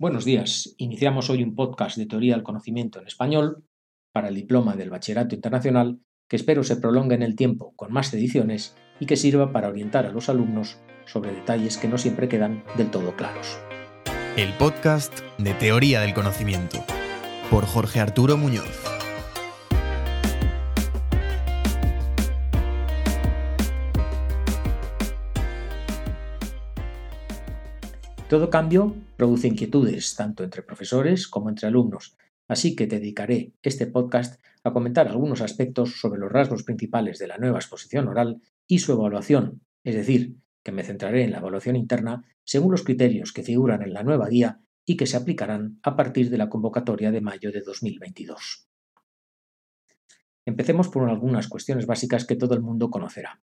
Buenos días. Iniciamos hoy un podcast de teoría del conocimiento en español para el diploma del Bachillerato Internacional que espero se prolongue en el tiempo con más ediciones y que sirva para orientar a los alumnos sobre detalles que no siempre quedan del todo claros. El podcast de teoría del conocimiento por Jorge Arturo Muñoz. Todo cambio produce inquietudes tanto entre profesores como entre alumnos, así que dedicaré este podcast a comentar algunos aspectos sobre los rasgos principales de la nueva exposición oral y su evaluación, es decir, que me centraré en la evaluación interna según los criterios que figuran en la nueva guía y que se aplicarán a partir de la convocatoria de mayo de 2022. Empecemos por algunas cuestiones básicas que todo el mundo conocerá.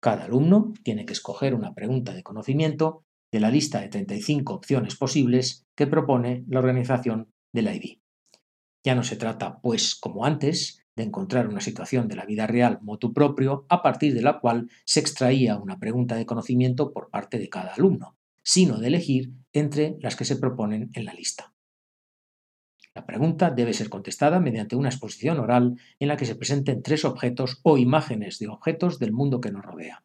Cada alumno tiene que escoger una pregunta de conocimiento de la lista de 35 opciones posibles que propone la organización del IB. Ya no se trata, pues, como antes, de encontrar una situación de la vida real motu propio a partir de la cual se extraía una pregunta de conocimiento por parte de cada alumno, sino de elegir entre las que se proponen en la lista. La pregunta debe ser contestada mediante una exposición oral en la que se presenten tres objetos o imágenes de objetos del mundo que nos rodea.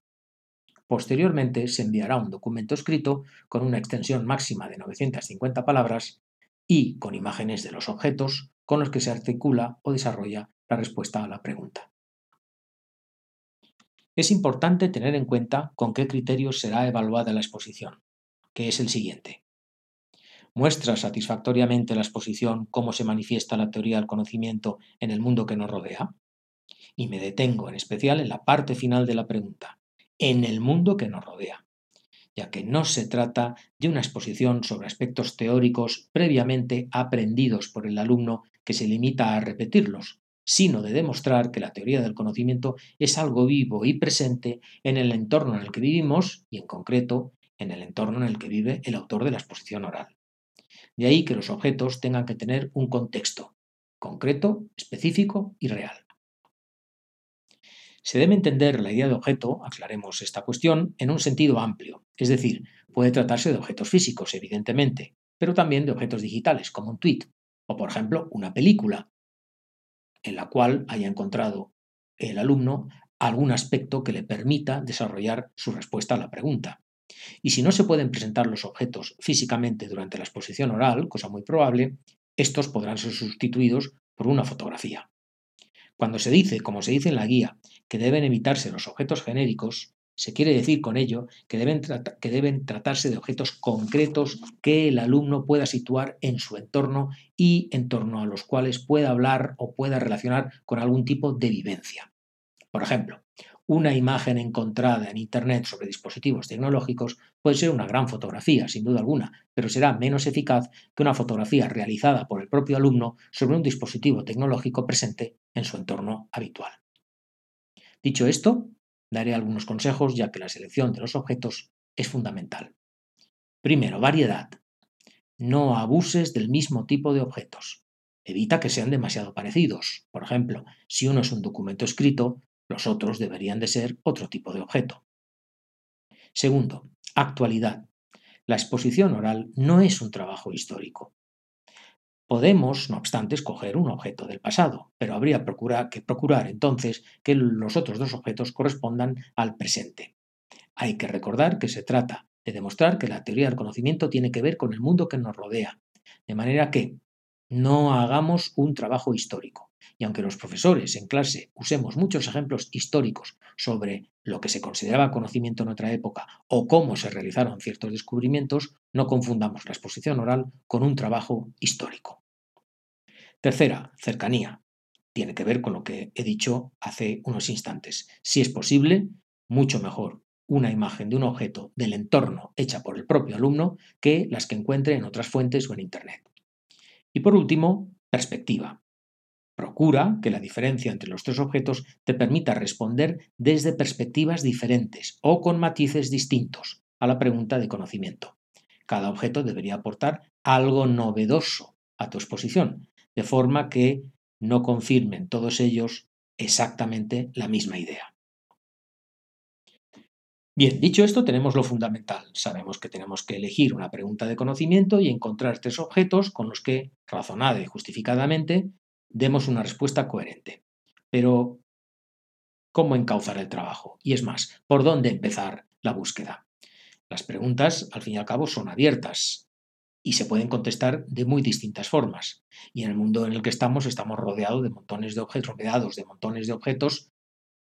Posteriormente se enviará un documento escrito con una extensión máxima de 950 palabras y con imágenes de los objetos con los que se articula o desarrolla la respuesta a la pregunta. Es importante tener en cuenta con qué criterios será evaluada la exposición, que es el siguiente. ¿Muestra satisfactoriamente la exposición cómo se manifiesta la teoría del conocimiento en el mundo que nos rodea? Y me detengo en especial en la parte final de la pregunta, en el mundo que nos rodea, ya que no se trata de una exposición sobre aspectos teóricos previamente aprendidos por el alumno que se limita a repetirlos, sino de demostrar que la teoría del conocimiento es algo vivo y presente en el entorno en el que vivimos y en concreto en el entorno en el que vive el autor de la exposición oral. De ahí que los objetos tengan que tener un contexto concreto, específico y real. Se debe entender la idea de objeto, aclaremos esta cuestión, en un sentido amplio, es decir, puede tratarse de objetos físicos, evidentemente, pero también de objetos digitales, como un tweet, o por ejemplo una película, en la cual haya encontrado el alumno algún aspecto que le permita desarrollar su respuesta a la pregunta. Y si no se pueden presentar los objetos físicamente durante la exposición oral, cosa muy probable, estos podrán ser sustituidos por una fotografía. Cuando se dice, como se dice en la guía, que deben evitarse los objetos genéricos, se quiere decir con ello que deben, que deben, tratarse de objetos concretos que el alumno pueda situar en su entorno y en torno a los cuales pueda hablar o pueda relacionar con algún tipo de vivencia. Por ejemplo, una imagen encontrada en Internet sobre dispositivos tecnológicos puede ser una gran fotografía, sin duda alguna, pero será menos eficaz que una fotografía realizada por el propio alumno sobre un dispositivo tecnológico presente en su entorno habitual. Dicho esto, daré algunos consejos ya que la selección de los objetos es fundamental. Primero, variedad. No abuses del mismo tipo de objetos. Evita que sean demasiado parecidos. Por ejemplo, si uno es un documento escrito, los otros deberían de ser otro tipo de objeto. Segundo, actualidad. La exposición oral no es un trabajo histórico. Podemos, no obstante, escoger un objeto del pasado, pero habría que procurar entonces que los otros dos objetos correspondan al presente. Hay que recordar que se trata de demostrar que la teoría del conocimiento tiene que ver con el mundo que nos rodea, de manera que no hagamos un trabajo histórico. Y aunque los profesores en clase usemos muchos ejemplos históricos sobre lo que se consideraba conocimiento en otra época o cómo se realizaron ciertos descubrimientos, no confundamos la exposición oral con un trabajo histórico. Tercera, cercanía. Tiene que ver con lo que he dicho hace unos instantes. Si es posible, mucho mejor una imagen de un objeto del entorno hecha por el propio alumno que las que encuentre en otras fuentes o en Internet. Y por último, perspectiva. Procura que la diferencia entre los tres objetos te permita responder desde perspectivas diferentes o con matices distintos a la pregunta de conocimiento. Cada objeto debería aportar algo novedoso a tu exposición, de forma que no confirmen todos ellos exactamente la misma idea. Bien, dicho esto, tenemos lo fundamental. Sabemos que tenemos que elegir una pregunta de conocimiento y encontrar tres objetos con los que, razonada y justificadamente, demos una respuesta coherente. Pero, ¿cómo encauzar el trabajo? Y es más, ¿por dónde empezar la búsqueda? Las preguntas, al fin y al cabo, son abiertas y se pueden contestar de muy distintas formas. Y en el mundo en el que estamos estamos rodeados de montones de objetos, rodeados de montones de objetos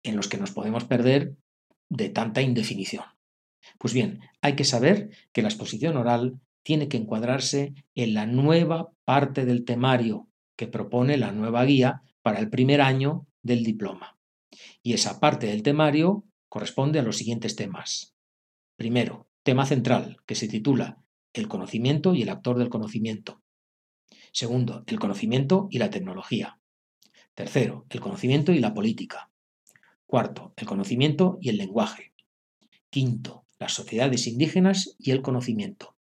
en los que nos podemos perder de tanta indefinición. Pues bien, hay que saber que la exposición oral tiene que encuadrarse en la nueva parte del temario que propone la nueva guía para el primer año del diploma. Y esa parte del temario corresponde a los siguientes temas. Primero, tema central, que se titula El conocimiento y el actor del conocimiento. Segundo, el conocimiento y la tecnología. Tercero, el conocimiento y la política. Cuarto, el conocimiento y el lenguaje. Quinto, las sociedades indígenas y el conocimiento.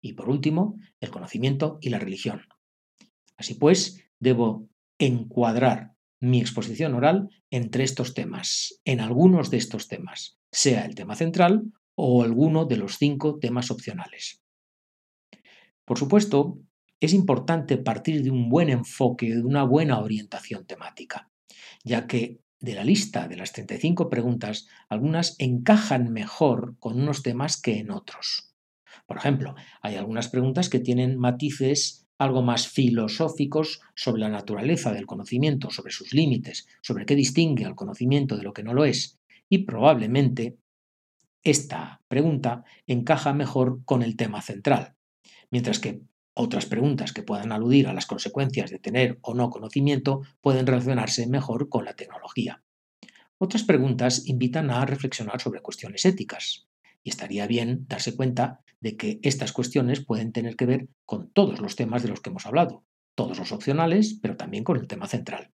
Y por último, el conocimiento y la religión. Así pues, debo encuadrar mi exposición oral entre estos temas, en algunos de estos temas, sea el tema central o alguno de los cinco temas opcionales. Por supuesto, es importante partir de un buen enfoque, de una buena orientación temática, ya que de la lista de las 35 preguntas, algunas encajan mejor con unos temas que en otros. Por ejemplo, hay algunas preguntas que tienen matices algo más filosóficos sobre la naturaleza del conocimiento, sobre sus límites, sobre qué distingue al conocimiento de lo que no lo es. Y probablemente esta pregunta encaja mejor con el tema central, mientras que otras preguntas que puedan aludir a las consecuencias de tener o no conocimiento pueden relacionarse mejor con la tecnología. Otras preguntas invitan a reflexionar sobre cuestiones éticas, y estaría bien darse cuenta de que estas cuestiones pueden tener que ver con todos los temas de los que hemos hablado, todos los opcionales, pero también con el tema central.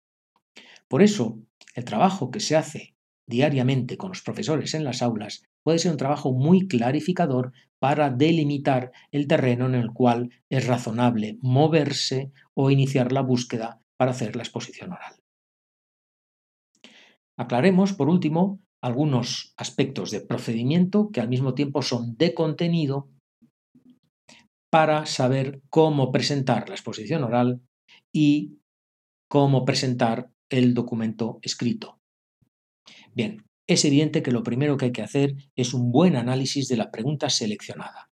Por eso, el trabajo que se hace diariamente con los profesores en las aulas puede ser un trabajo muy clarificador para delimitar el terreno en el cual es razonable moverse o iniciar la búsqueda para hacer la exposición oral. Aclaremos, por último, algunos aspectos de procedimiento que al mismo tiempo son de contenido para saber cómo presentar la exposición oral y cómo presentar el documento escrito. Bien, es evidente que lo primero que hay que hacer es un buen análisis de la pregunta seleccionada.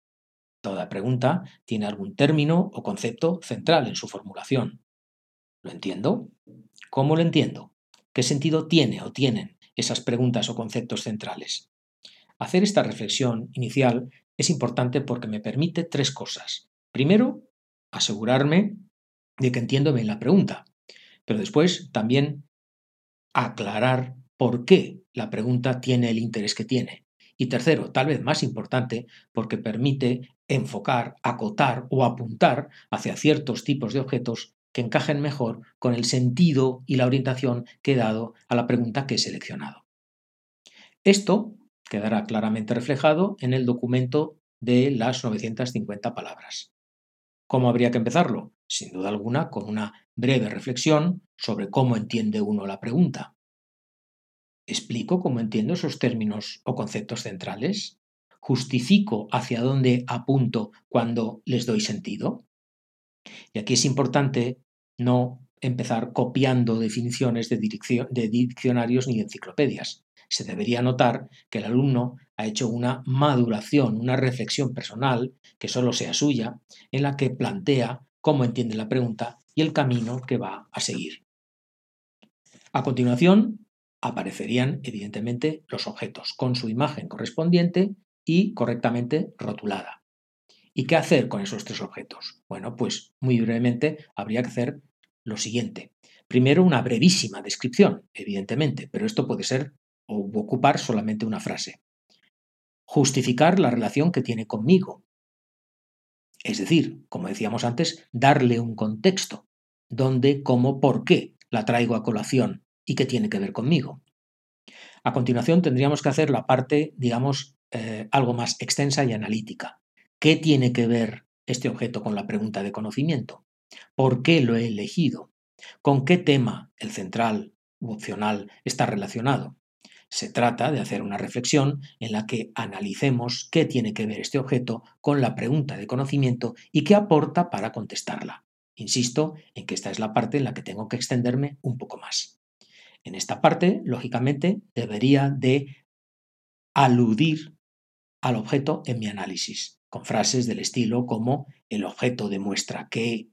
Toda pregunta tiene algún término o concepto central en su formulación. ¿Lo entiendo? ¿Cómo lo entiendo? ¿Qué sentido tiene o tienen esas preguntas o conceptos centrales? Hacer esta reflexión inicial es importante porque me permite tres cosas. Primero, asegurarme de que entiendo bien la pregunta, pero después también aclarar por qué la pregunta tiene el interés que tiene. Y tercero, tal vez más importante, porque permite enfocar, acotar o apuntar hacia ciertos tipos de objetos que encajen mejor con el sentido y la orientación que he dado a la pregunta que he seleccionado. Esto quedará claramente reflejado en el documento de las 950 palabras. ¿Cómo habría que empezarlo? Sin duda alguna, con una breve reflexión sobre cómo entiende uno la pregunta. ¿Explico cómo entiendo esos términos o conceptos centrales? ¿Justifico hacia dónde apunto cuando les doy sentido? Y aquí es importante no empezar copiando definiciones de, diccionarios ni de enciclopedias. Se debería notar que el alumno ha hecho una maduración, una reflexión personal, que solo sea suya, en la que plantea cómo entiende la pregunta y el camino que va a seguir. A continuación, aparecerían evidentemente los objetos con su imagen correspondiente y correctamente rotulada. ¿Y qué hacer con esos tres objetos? Bueno, pues muy brevemente habría que hacer lo siguiente. Primero, una brevísima descripción, evidentemente, pero esto puede ser o ocupar solamente una frase. Justificar la relación que tiene conmigo. Es decir, como decíamos antes, darle un contexto. ¿Dónde, cómo, por qué la traigo a colación y qué tiene que ver conmigo. A continuación tendríamos que hacer la parte, digamos, eh, algo más extensa y analítica. ¿Qué tiene que ver este objeto con la pregunta de conocimiento? ¿Por qué lo he elegido? ¿Con qué tema, el central u opcional, está relacionado? Se trata de hacer una reflexión en la que analicemos qué tiene que ver este objeto con la pregunta de conocimiento y qué aporta para contestarla. Insisto en que esta es la parte en la que tengo que extenderme un poco más. En esta parte, lógicamente, debería de aludir al objeto en mi análisis, con frases del estilo como el objeto demuestra que,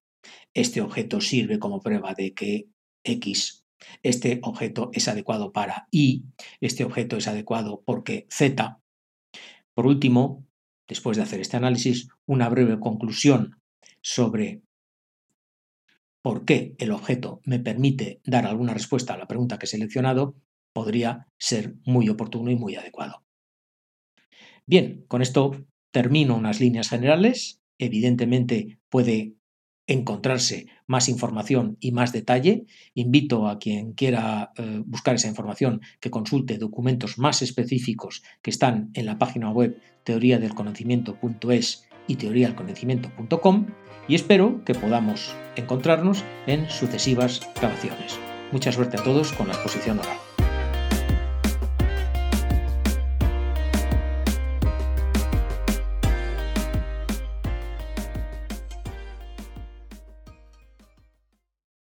este objeto sirve como prueba de que X, este objeto es adecuado para Y, este objeto es adecuado porque Z. Por último, después de hacer este análisis, una breve conclusión sobre por qué el objeto me permite dar alguna respuesta a la pregunta que he seleccionado podría ser muy oportuno y muy adecuado. Bien, con esto termino unas líneas generales. Evidentemente puede encontrarse más información y más detalle. Invito a quien quiera eh, buscar esa información que consulte documentos más específicos que están en la página web teoriadelconocimiento.es y teorialconocimiento.com y espero que podamos encontrarnos en sucesivas grabaciones. Mucha suerte a todos con la exposición oral.